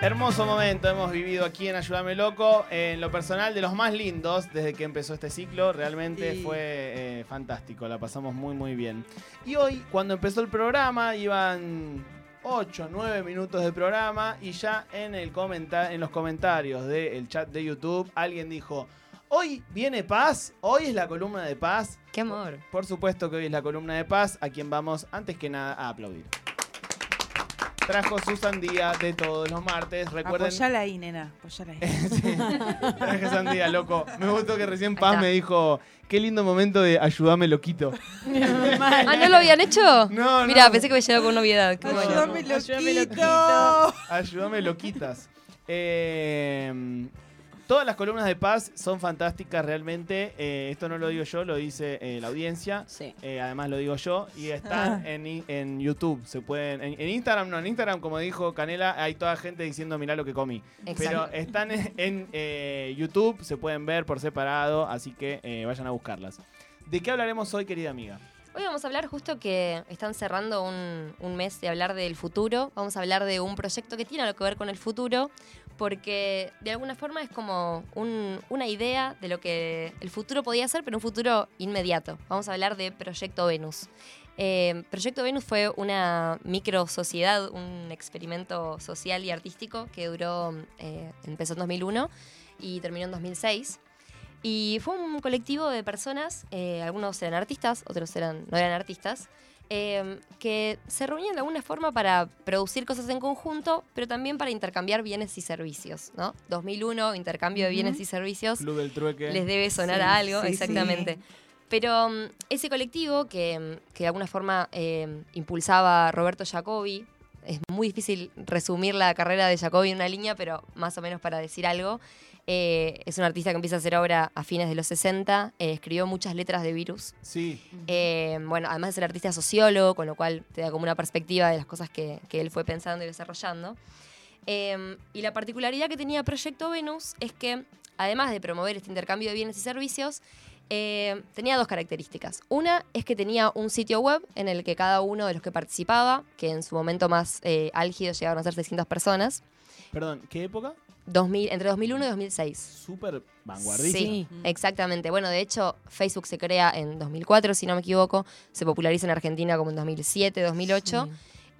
Hermoso momento hemos vivido aquí en Ayúdame Loco. En lo personal, de los más lindos desde que empezó este ciclo. Realmente fue eh, fantástico. La pasamos muy, muy bien. Y hoy, cuando empezó el programa, iban 8, 9 minutos de programa. Y ya en, el en los comentarios del chat de YouTube, alguien dijo: Hoy viene Paz. Hoy es la columna de Paz. Qué amor. Por supuesto que hoy es la columna de Paz, a quien vamos antes que nada a aplaudir. Trajo su sandía de todos los martes. Recuerden. Apoyala ahí, nena. Apoyala ahí. Sí, traje sandía, loco. Me gustó que recién Paz me dijo, qué lindo momento de ayúdame loquito. Ah, ¿no lo habían hecho? No, Mira, no. pensé que había llegado con novedad. Qué bueno. Ayúdame, Ayúdame, loquito. Ayúdame loquitas. Eh, todas las columnas de Paz son fantásticas realmente. Eh, esto no lo digo yo, lo dice eh, la audiencia. Sí. Eh, además lo digo yo y están Ah. en, en YouTube. Se pueden en, en Instagram no, en Instagram como dijo Canela hay toda gente diciendo mirá lo que comí. Pero Exacto. están en, en, eh, YouTube, se pueden ver por separado, así que eh, vayan a buscarlas. ¿De qué hablaremos hoy, querida amiga? Hoy vamos a hablar justo que están cerrando un, un mes de hablar del futuro. Vamos a hablar de un proyecto que tiene algo que ver con el futuro, porque de alguna forma es como un- una idea de lo que el futuro podía ser, pero un futuro inmediato. Vamos a hablar de Proyecto Venus. Eh, Proyecto Venus fue una micro sociedad, un experimento social y artístico que duró, eh, empezó en 2001 y terminó en 2006. Y fue un colectivo de personas, eh, algunos eran artistas, otros eran, no eran artistas, eh, que se reunían de alguna forma para producir cosas en conjunto, pero también para intercambiar bienes y servicios. ¿no? 2001, intercambio de bienes y servicios, Club del Trueque. les debe sonar Sí, a algo, sí, exactamente. sí. Pero mm, ese colectivo que, mm, que de alguna forma eh, impulsaba Roberto Jacobi, es muy difícil resumir la carrera de Jacobi en una línea, pero más o menos para decir algo. Eh, es un artista que empieza a hacer obra a fines de los 60, eh, escribió muchas letras de virus. Sí, Eh, bueno, además de ser artista sociólogo, con lo cual te da como una perspectiva de las cosas que, que él fue pensando y desarrollando. Eh, y la particularidad que tenía Proyecto Venus es que, además de promover este intercambio de bienes y servicios, eh, tenía dos características. Una es que tenía un sitio web en el que cada uno de los que participaba, que en su momento más eh, álgido llegaron a ser 600 personas, perdón, ¿qué época? 2000, entre 2001 y 2006. Súper vanguardista. Sí, exactamente. Bueno, de hecho, Facebook se crea en 2004, si no me equivoco. Se populariza en Argentina como en 2007, 2008.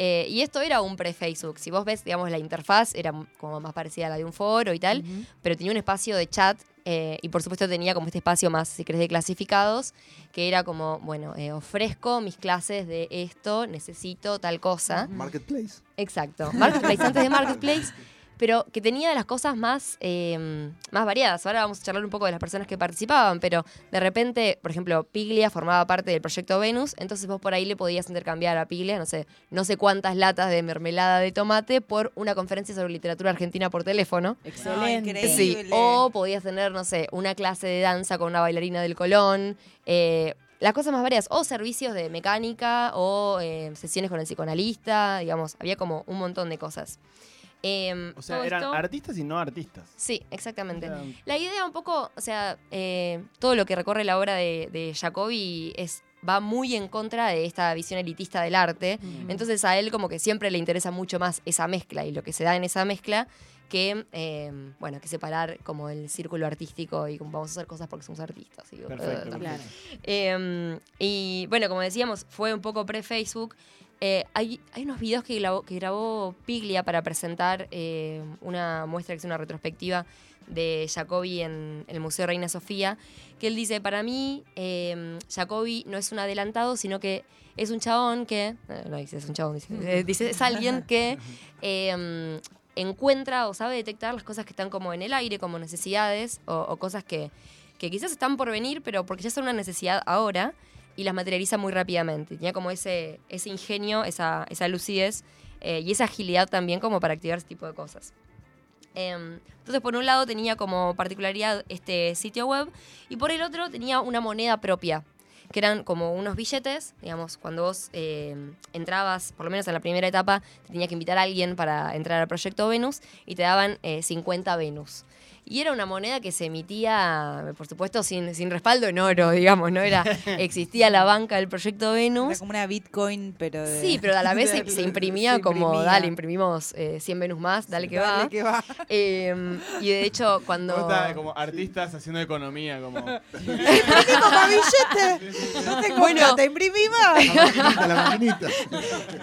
Eh, y esto era un pre-Facebook. Si vos ves, digamos, la interfaz era como más parecida a la de un foro y tal, pero tenía un espacio de chat eh, y por supuesto tenía como este espacio más, si querés, de clasificados, que era como, bueno, eh, ofrezco mis clases de esto, necesito tal cosa. Marketplace. Exacto. Marketplace antes de Marketplace, pero que tenía las cosas más, eh, más variadas. Ahora vamos a charlar un poco de las personas que participaban, pero de repente, por ejemplo, Piglia formaba parte del proyecto Venus, entonces vos por ahí le podías intercambiar a Piglia, no sé, no sé cuántas latas de mermelada de tomate por una conferencia sobre literatura argentina por teléfono. Excelente. Sí, o podías tener, no sé, una clase de danza con una bailarina del Colón. eh, las cosas más variadas, o servicios de mecánica, o eh, sesiones con el psicoanalista, digamos, había como un montón de cosas. Em, O sea, eran esto- artistas y no artistas. Sí, exactamente. Eran- La idea un poco, o sea, eh, todo lo que recorre la obra de, de Jacobi es, va muy en contra de esta visión elitista del arte. Entonces a él como que siempre le interesa mucho más esa mezcla y lo que se da en esa mezcla que, eh, bueno, que separar como el círculo artístico y como vamos a hacer cosas porque somos artistas. y, Perfecto. eh, Claro. eh, y bueno, como decíamos, fue un poco pre-Facebook. Eh, hay, unos videos que grabó, Piglia para presentar eh, una muestra que es una retrospectiva de Jacobi en, el Museo Reina Sofía, que él dice, para mí, eh, Jacobi no es un adelantado, sino que es un chabón que, eh, no dice es un chabón, dice, es alguien que encuentra o sabe detectar las cosas que están como en el aire, como necesidades o, cosas que quizás están por venir, pero porque ya son una necesidad ahora y las materializa muy rápidamente. Tenía como ese, ese ingenio, esa, esa lucidez eh, y esa agilidad también como para activar ese tipo de cosas. Em, entonces, por un lado tenía como particularidad este sitio web y por el otro tenía una moneda propia, que eran como unos billetes, digamos, cuando vos eh, entrabas, por lo menos en la primera etapa, te tenía que invitar a alguien para entrar al proyecto Venus y te daban eh, 50 Venus. Y era una moneda que se emitía, por supuesto, sin, sin respaldo en oro, digamos, ¿no? Era, existía la banca del proyecto Venus. Era como una Bitcoin, pero de- Sí, pero a la vez se, imprimía se como, imprimía. dale, imprimimos eh, 100 Venus más, dale que Dale va. que va. Eh, y de hecho, cuando... Gusta como artistas haciendo economía, como. ¡Imprimimos más billetes! No Bueno. plata, imprimí más. La maquinita, la maquinita.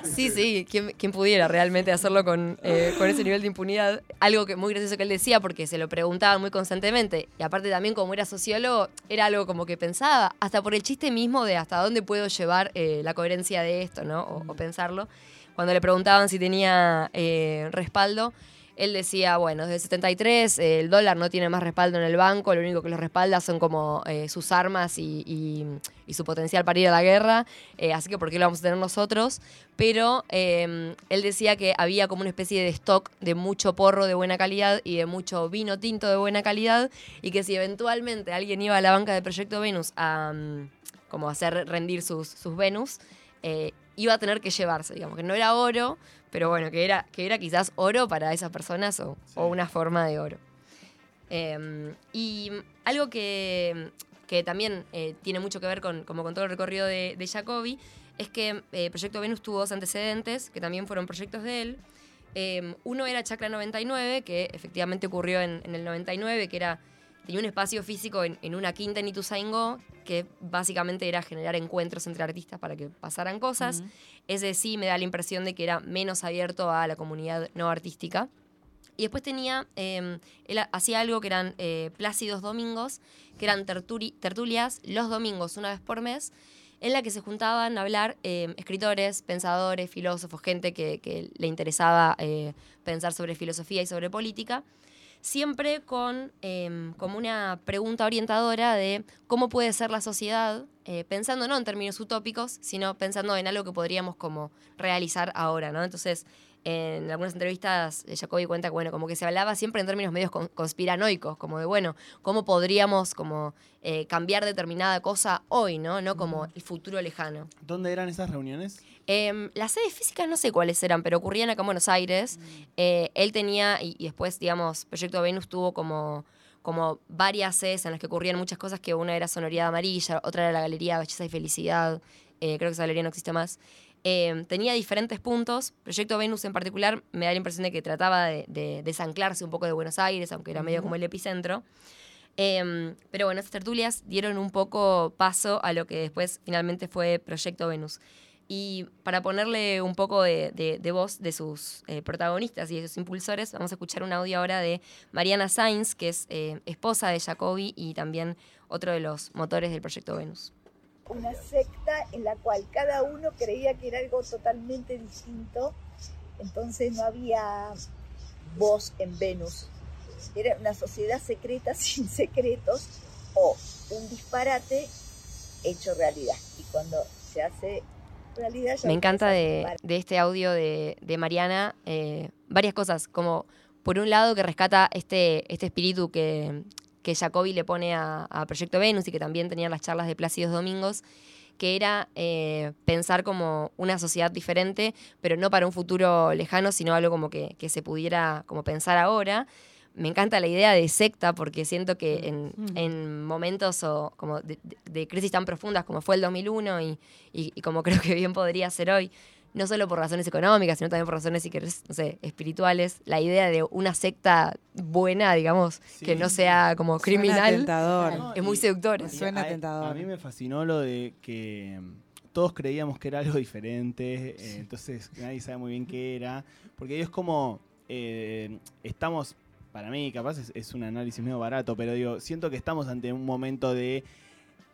Sí, sí, ¿quién, quién pudiera realmente hacerlo con, eh, con ese nivel de impunidad? Algo que muy gracioso que él decía, porque se lo preguntaban muy constantemente. Y aparte también como era sociólogo, era algo como que pensaba, hasta por el chiste mismo de hasta dónde puedo llevar eh, la coherencia de esto, ¿no? O, o pensarlo. Cuando le preguntaban si tenía eh, respaldo, él decía, bueno, desde el 73 eh, el dólar no tiene más respaldo en el banco, lo único que lo respalda son como eh, sus armas y, su potencial para ir a la guerra, eh, así que ¿por qué lo vamos a tener nosotros? Pero eh, él decía que había como una especie de stock de mucho porro de buena calidad y de mucho vino tinto de buena calidad y que si eventualmente alguien iba a la banca de Proyecto Venus a mm, como hacer rendir sus, sus Venus, iba a tener que llevarse, digamos, que no era oro, pero bueno, que era, que era quizás oro para esas personas o, o una forma de oro. Eh, y algo que, que también eh, tiene mucho que ver con, como con todo el recorrido de, de Jacobi es que eh, Proyecto Venus tuvo dos antecedentes, que también fueron proyectos de él. Eh, uno era Chacra 99, que efectivamente ocurrió en, en el 99, que era tenía un espacio físico en, en una quinta en Ituzaingó, que básicamente era generar encuentros entre artistas para que pasaran cosas. Ese sí me da la impresión de que era menos abierto a la comunidad no artística. Y después tenía, eh, él hacía algo que eran eh, plácidos domingos, que eran terturi- tertulias los domingos, una vez por mes, en la que se juntaban a hablar eh, escritores, pensadores, filósofos, gente que, que le interesaba eh, pensar sobre filosofía y sobre política, siempre con eh, como una pregunta orientadora de cómo puede ser la sociedad, eh, pensando no en términos utópicos, sino pensando en algo que podríamos como realizar ahora, ¿no? Entonces, en algunas entrevistas, eh, Jacobi cuenta que, bueno, como que se hablaba siempre en términos medios con- conspiranoicos, como de, bueno, cómo podríamos como eh, cambiar determinada cosa hoy, ¿no? No como el futuro lejano. ¿Dónde eran esas reuniones? Em, las sedes físicas no sé cuáles eran, pero ocurrían acá en Buenos Aires. Eh, él tenía, y, y después, digamos, Proyecto Venus tuvo como, como varias sedes en las que ocurrían muchas cosas, que una era Sonoridad Amarilla, otra era la Galería Belleza y Felicidad, eh, creo que esa galería no existe más. Em, tenía diferentes puntos. Proyecto Venus en particular me da la impresión de que trataba de, de desanclarse un poco de Buenos Aires, aunque era medio como el epicentro. Em, pero bueno, estas tertulias dieron un poco paso a lo que después finalmente fue Proyecto Venus. Y para ponerle un poco de, de- de voz de sus eh, protagonistas y de sus impulsores, vamos a escuchar un audio ahora de Mariana Sainz, que es eh, esposa de Jacobi y también otro de los motores del Proyecto Venus. Una secta en la cual cada uno creía que era algo totalmente distinto, entonces no había voz en Venus. Era una sociedad secreta sin secretos o un disparate hecho realidad. Y cuando se hace realidad ya Me encanta de, este audio de, de Mariana eh, varias cosas, como por un lado que rescata este, este espíritu que, que Jacobi le pone a, a Proyecto Venus y que también tenían las charlas de Plácidos Domingos, que era eh, pensar como una sociedad diferente, pero no para un futuro lejano, sino algo como que, que se pudiera como pensar ahora. Me encanta la idea de secta porque siento que en, en momentos o como de, crisis tan profundas como fue el 2001 y, y- y como creo que bien podría ser hoy, no solo por razones económicas, sino también por razones, si querés, no sé, espirituales, la idea de una secta buena, digamos, que no sea como Suena criminal, tentador. No, es muy seductora. y Suena a- tentador. A mí me fascinó lo de que mm, todos creíamos que era algo diferente, eh, entonces nadie sabe muy bien qué era, porque es como, eh, estamos, para mí capaz es, es un análisis medio barato, pero digo, siento que estamos ante un momento de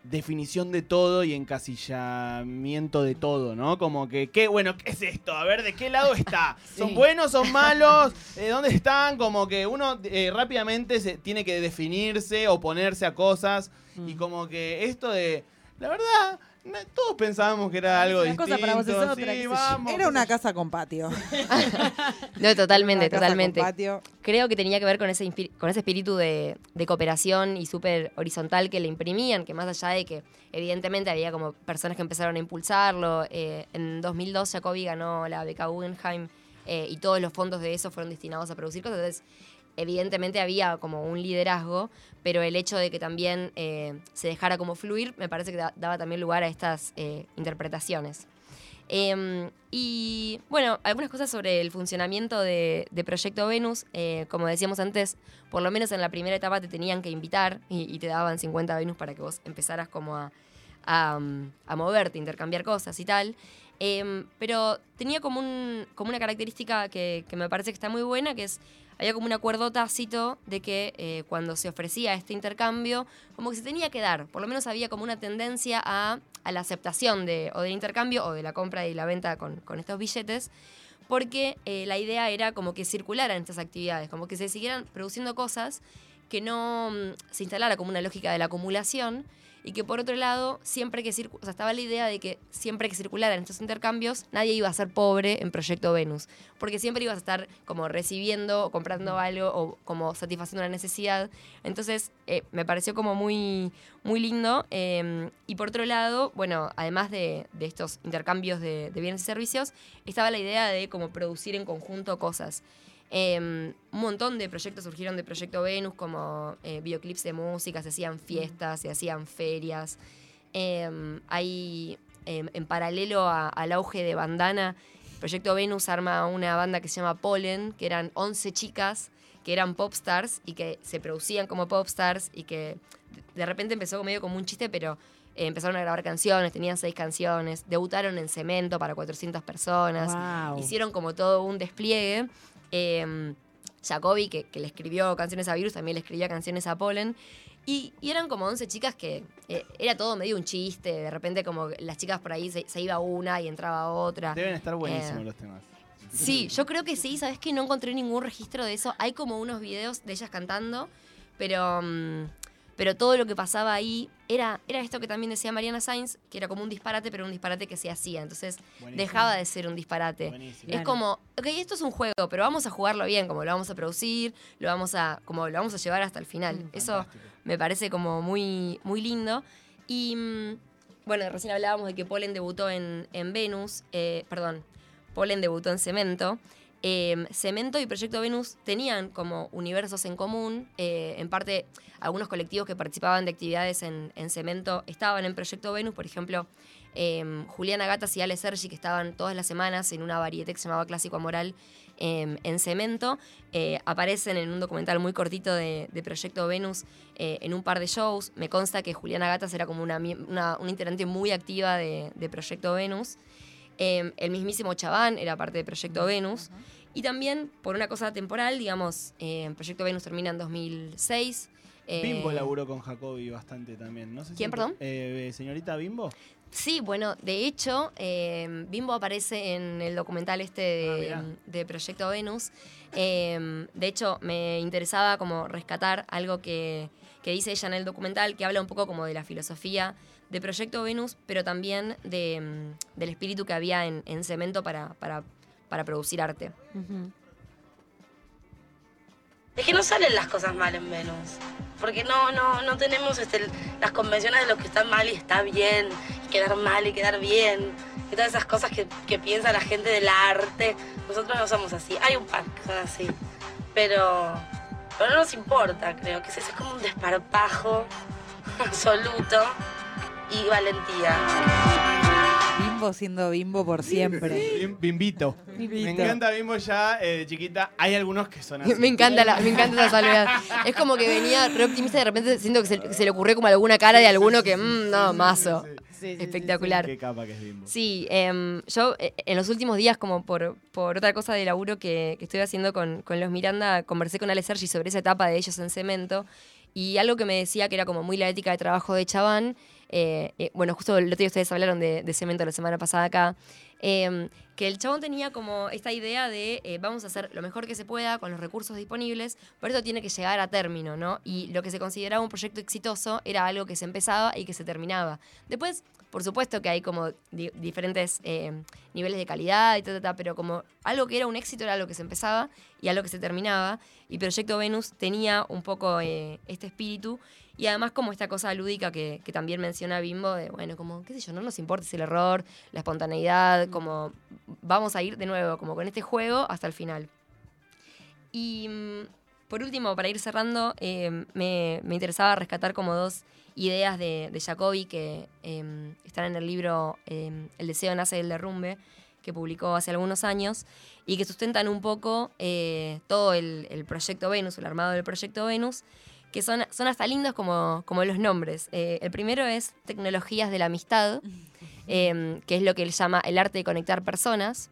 definición de todo y encasillamiento de todo, ¿no? Como que, ¿qué, bueno, qué es esto? A ver, ¿de qué lado está? ¿Son Sí. buenos, son malos? ¿Dónde están? Como que uno eh, rápidamente se tiene que definirse, oponerse a cosas y como que esto de, la verdad, todos pensábamos que era algo Una distinto. cosa para vos es otra, sí, qué sé yo. vamos, Era una casa con patio. No, totalmente, Una casa totalmente. Con patio. Creo que tenía que ver con ese, con ese espíritu de, de cooperación y súper horizontal que le imprimían, que más allá de que evidentemente había como personas que empezaron a impulsarlo, eh, en 2002 Jacobi ganó la beca Guggenheim eh, y todos los fondos de eso fueron destinados a producir cosas, entonces evidentemente había como un liderazgo, pero el hecho de que también eh, se dejara como fluir me parece que da- daba también lugar a estas eh, interpretaciones. Em, y bueno, algunas cosas sobre el funcionamiento de, Proyecto Venus. Eh, como decíamos antes, por lo menos en la primera etapa te tenían que invitar y, te daban 50 Venus para que vos empezaras como a, a, mm, a moverte, intercambiar cosas y tal. Em, pero tenía como, un, como una característica que me parece que está muy buena, que es, había como un acuerdo tácito de que eh, cuando se ofrecía este intercambio, como que se tenía que dar, por lo menos había como una tendencia a, la aceptación de, o del intercambio o de la compra y la venta con, con estos billetes, porque eh, la idea era como que circularan estas actividades, como que se siguieran produciendo cosas que no mm, se instalara como una lógica de la acumulación y que por otro lado, siempre que circu- o sea, estaba la idea de que siempre que circularan estos intercambios, nadie iba a ser pobre en Proyecto Venus, porque siempre ibas a estar como recibiendo o comprando algo o como satisfaciendo una necesidad. Entonces, eh, me pareció como muy, muy lindo. eh, y por otro lado, bueno, además de, de estos intercambios de, de bienes y servicios, estaba la idea de como producir en conjunto cosas. Eh, un montón de proyectos surgieron de Proyecto Venus, como eh, videoclips de música, se hacían fiestas, se hacían ferias. Eh, hay, eh, en paralelo a- al auge de Bandana, Proyecto Venus arma una banda que se llama Pollen, que eran 11 chicas que eran popstars y que se producían como popstars y que de repente empezó medio como un chiste, pero eh, empezaron a grabar canciones, tenían seis canciones, debutaron en Cemento para 400 personas, Wow. hicieron como todo un despliegue. Eh, Jacobi, que, que le escribió canciones a Virus, también le escribía canciones a Pollen. Y, y eran como 11 chicas que eh, era todo medio un chiste. De repente, como las chicas por ahí se, se iba una y entraba otra. Deben estar buenísimos Eh, los temas. Sí, yo creo que sí. Sabes que no encontré ningún registro de eso. Hay como unos videos de ellas cantando, pero, mm, pero todo lo que pasaba ahí era, era esto que también decía Mariana Sainz, que era como un disparate, pero un disparate que se hacía. Entonces Buenísimo. dejaba de ser un disparate. Buenísimo. Es Claro. como, ok, esto es un juego, pero vamos a jugarlo bien, como lo vamos a producir, lo vamos a, como lo vamos a llevar hasta el final. Mm, Eso Fantástico. me parece como muy, muy lindo. Y mm, bueno, recién hablábamos de que Polen debutó en, en Venus, eh, perdón, Polen debutó en Cemento. Eh, Cemento y Proyecto Venus tenían como universos en común. eh, en parte, algunos colectivos que participaban de actividades en, en Cemento estaban en Proyecto Venus. Por ejemplo, eh, Juliana Gatas y Ale Sergi, que estaban todas las semanas en una varieté que se llamaba Clásico Amoral eh, en Cemento, eh, aparecen en un documental muy cortito de, Proyecto Venus eh, en un par de shows. Me consta que Juliana Gatas era como una, una, integrante muy activa de Proyecto Venus. Eh, el mismísimo Chaván era parte de Proyecto Venus. Y también, por una cosa temporal, digamos, eh, Proyecto Venus termina en 2006. eh, Bimbo laburó con Jacobi bastante también. No sé si- ¿Quién, perdón? Eh, señorita Bimbo. Sí, bueno, de hecho, eh, Bimbo aparece en el documental este Ah, de, mirá. de Proyecto Venus. Eh, de hecho, me interesaba como rescatar algo que, que dice ella en el documental, que habla un poco como de la filosofía de Proyecto Venus, pero también mm, del espíritu que había en, en Cemento para, para, producir arte. Es que no salen las cosas mal en Venus. Porque no, no, no tenemos este, las convenciones de lo que está mal y está bien, y quedar mal y quedar bien, y todas esas cosas que, que piensa la gente del arte. Nosotros no somos así. Hay un par que son así. Pero, pero no nos importa, creo que es, es como un desparpajo absoluto y valentía. Bimbo siendo bimbo por siempre. Bim- Bimbito. Me Bimbito. encanta Bimbo ya eh, de chiquita. Hay algunos que son así. Me encanta, la, me encanta esa salvedad. Es como que venía re optimista y de repente siento que se, que se le ocurrió como alguna cara de alguno que, no, mazo. Espectacular. Qué capa que es Bimbo. Sí, em, yo eh, en los últimos días, como por, por otra cosa de laburo que, que estoy haciendo con, con los Miranda, conversé con Ale Sergi sobre esa etapa de ellos en cemento. Y algo que me decía que era como muy la ética de trabajo de Chaván. Eh, eh, bueno, justo el otro día ustedes hablaron de, cemento la semana pasada acá. em, que el chabón tenía como esta idea de eh, vamos a hacer lo mejor que se pueda con los recursos disponibles, por eso tiene que llegar a término, ¿no? Y lo que se consideraba un proyecto exitoso era algo que se empezaba y que se terminaba. Después, por supuesto que hay como di- diferentes eh, niveles de calidad y ta, ta, ta, pero como algo que era un éxito era algo que se empezaba y algo que se terminaba. Y Proyecto Venus tenía un poco este espíritu y además como esta cosa lúdica que, que también menciona Bimbo, de bueno, como, qué sé yo, no nos importa si el error, la espontaneidad, como vamos a ir de nuevo, como con este juego hasta el final. Y mm, por último, para ir cerrando, eh, me, me interesaba rescatar como dos ideas de, de Jacobi que eh, están en el libro eh, El deseo nace del derrumbe, que publicó hace algunos años, y que sustentan un poco eh, todo el, el proyecto Venus, el armado del proyecto Venus, que son, son hasta lindos como, como los nombres. Eh, el primero es Tecnologías de la Amistad, eh, que es lo que él llama el arte de conectar personas.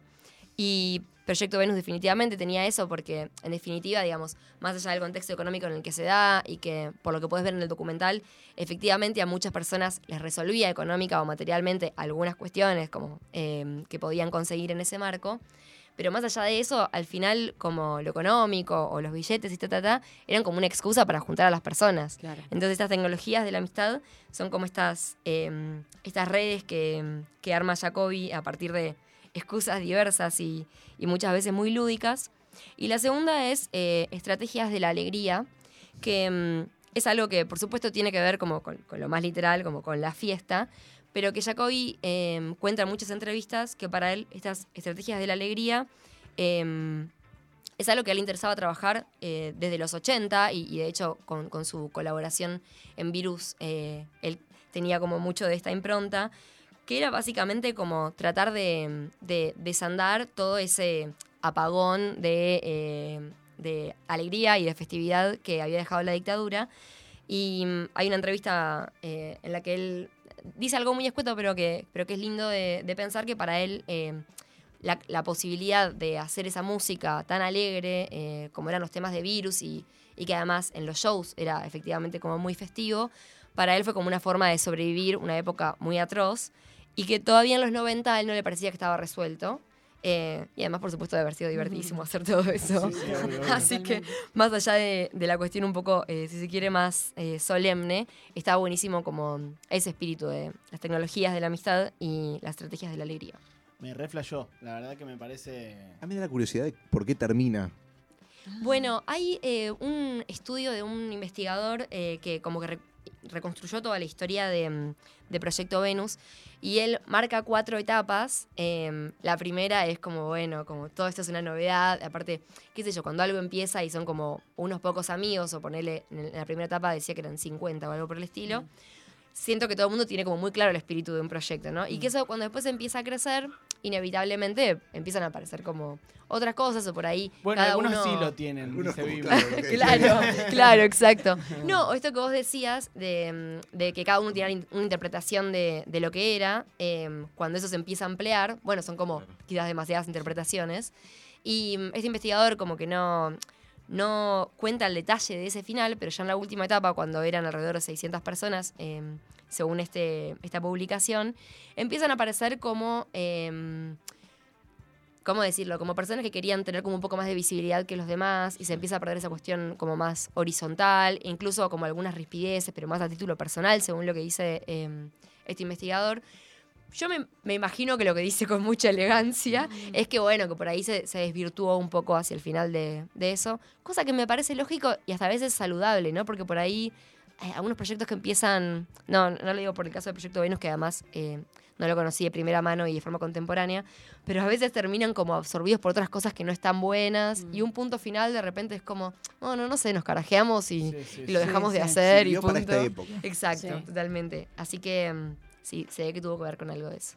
Y Proyecto Venus definitivamente tenía eso porque, en definitiva, digamos, más allá del contexto económico en el que se da y que, por lo que puedes ver en el documental, efectivamente a muchas personas les resolvía económica o materialmente algunas cuestiones como eh, que podían conseguir en ese marco. Pero más allá de eso, al final, como lo económico o los billetes y ta, ta, ta, eran como una excusa para juntar a las personas. Claro. Entonces estas tecnologías de la amistad son como estas, eh, estas redes que, que arma Jacobi a partir de excusas diversas y, y muchas veces muy lúdicas. Y la segunda es eh, estrategias de la alegría, que mm, es algo que por supuesto tiene que ver como con, con lo más literal, como con la fiesta, pero que Jacobi eh, cuenta en muchas entrevistas que para él estas estrategias de la alegría eh, es algo que a él le interesaba trabajar eh, desde los 80 y, de hecho con, su colaboración en Virus, eh, él tenía como mucho de esta impronta, que era básicamente como tratar de, de desandar todo ese apagón de, eh, de alegría y de festividad que había dejado la dictadura. Y hay una entrevista eh, en la que él dice algo muy escueto, pero que, pero que es lindo de, pensar que para él eh, la, la posibilidad de hacer esa música tan alegre, eh, como eran los temas de Virus, y, y que además en los shows era efectivamente como muy festivo, para él fue como una forma de sobrevivir una época muy atroz, y que todavía en los 90 a él no le parecía que estaba resuelto. Eh, y además, por supuesto, de haber sido divertidísimo hacer todo eso. Sí, sí. Así que, más allá de, de la cuestión un poco, eh, si se quiere, más eh, solemne, está buenísimo como ese espíritu de las tecnologías de la amistad y las estrategias de la alegría. Me reflejó, la verdad que me parece. A mí me da la curiosidad de por qué termina. Bueno, hay eh, un estudio de un investigador eh, que como que reconstruyó toda la historia de, mm, de Proyecto Venus y él marca cuatro etapas. Em, la primera es como, bueno, como todo esto es una novedad. Aparte, qué sé yo, cuando algo empieza y son como unos pocos amigos, o ponerle, en la primera etapa decía que eran 50 o algo por el estilo. Siento que todo el mundo tiene como muy claro el espíritu de un proyecto, ¿no? Y que eso cuando después empieza a crecer, inevitablemente empiezan a aparecer como otras cosas o por ahí. Bueno, cada algunos uno... sí lo tienen, Algunos dice claro. Claro, exacto. No, esto que vos decías de, mm, de que cada uno tiene una interpretación de, de lo que era, eh, cuando eso se empieza a ampliar, bueno, son como quizás demasiadas interpretaciones. Y mm, este investigador como que no, no cuenta el detalle de ese final, pero ya en la última etapa, cuando eran alrededor de 600 personas, eh, según este, esta publicación, empiezan a aparecer como... eh, ¿cómo decirlo? Como personas que querían tener como un poco más de visibilidad que los demás y se empieza a perder esa cuestión como más horizontal, incluso como algunas rispideces, pero más a título personal, según lo que dice eh, este investigador. Yo me, me imagino que lo que dice con mucha elegancia es que, bueno, que por ahí se, se desvirtuó un poco hacia el final de, de eso, cosa que me parece lógico y hasta a veces saludable, ¿no? Porque por ahí hay algunos proyectos que empiezan, no, no lo digo por el caso del proyecto Venus, que además eh, no lo conocí de primera mano y de forma contemporánea, pero a veces terminan como absorbidos por otras cosas que no están buenas y un punto final de repente es como, no, no, no sé, nos carajeamos y, Sí, sí, y lo sí. dejamos de sí. hacer y para punto. esta época. Exacto, Sí. totalmente. Así que mm, sí, se ve que tuvo que ver con algo de eso.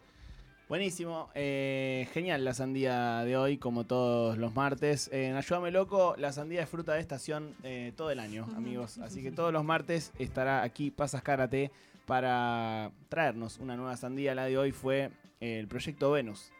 Buenísimo, eh, genial la sandía de hoy, como todos los martes. Eh, En Ayúdame Loco, la sandía es fruta de estación eh, todo el año, amigos. Así que todos los martes estará aquí Pasas Karate para traernos una nueva sandía. La de hoy fue el proyecto Venus,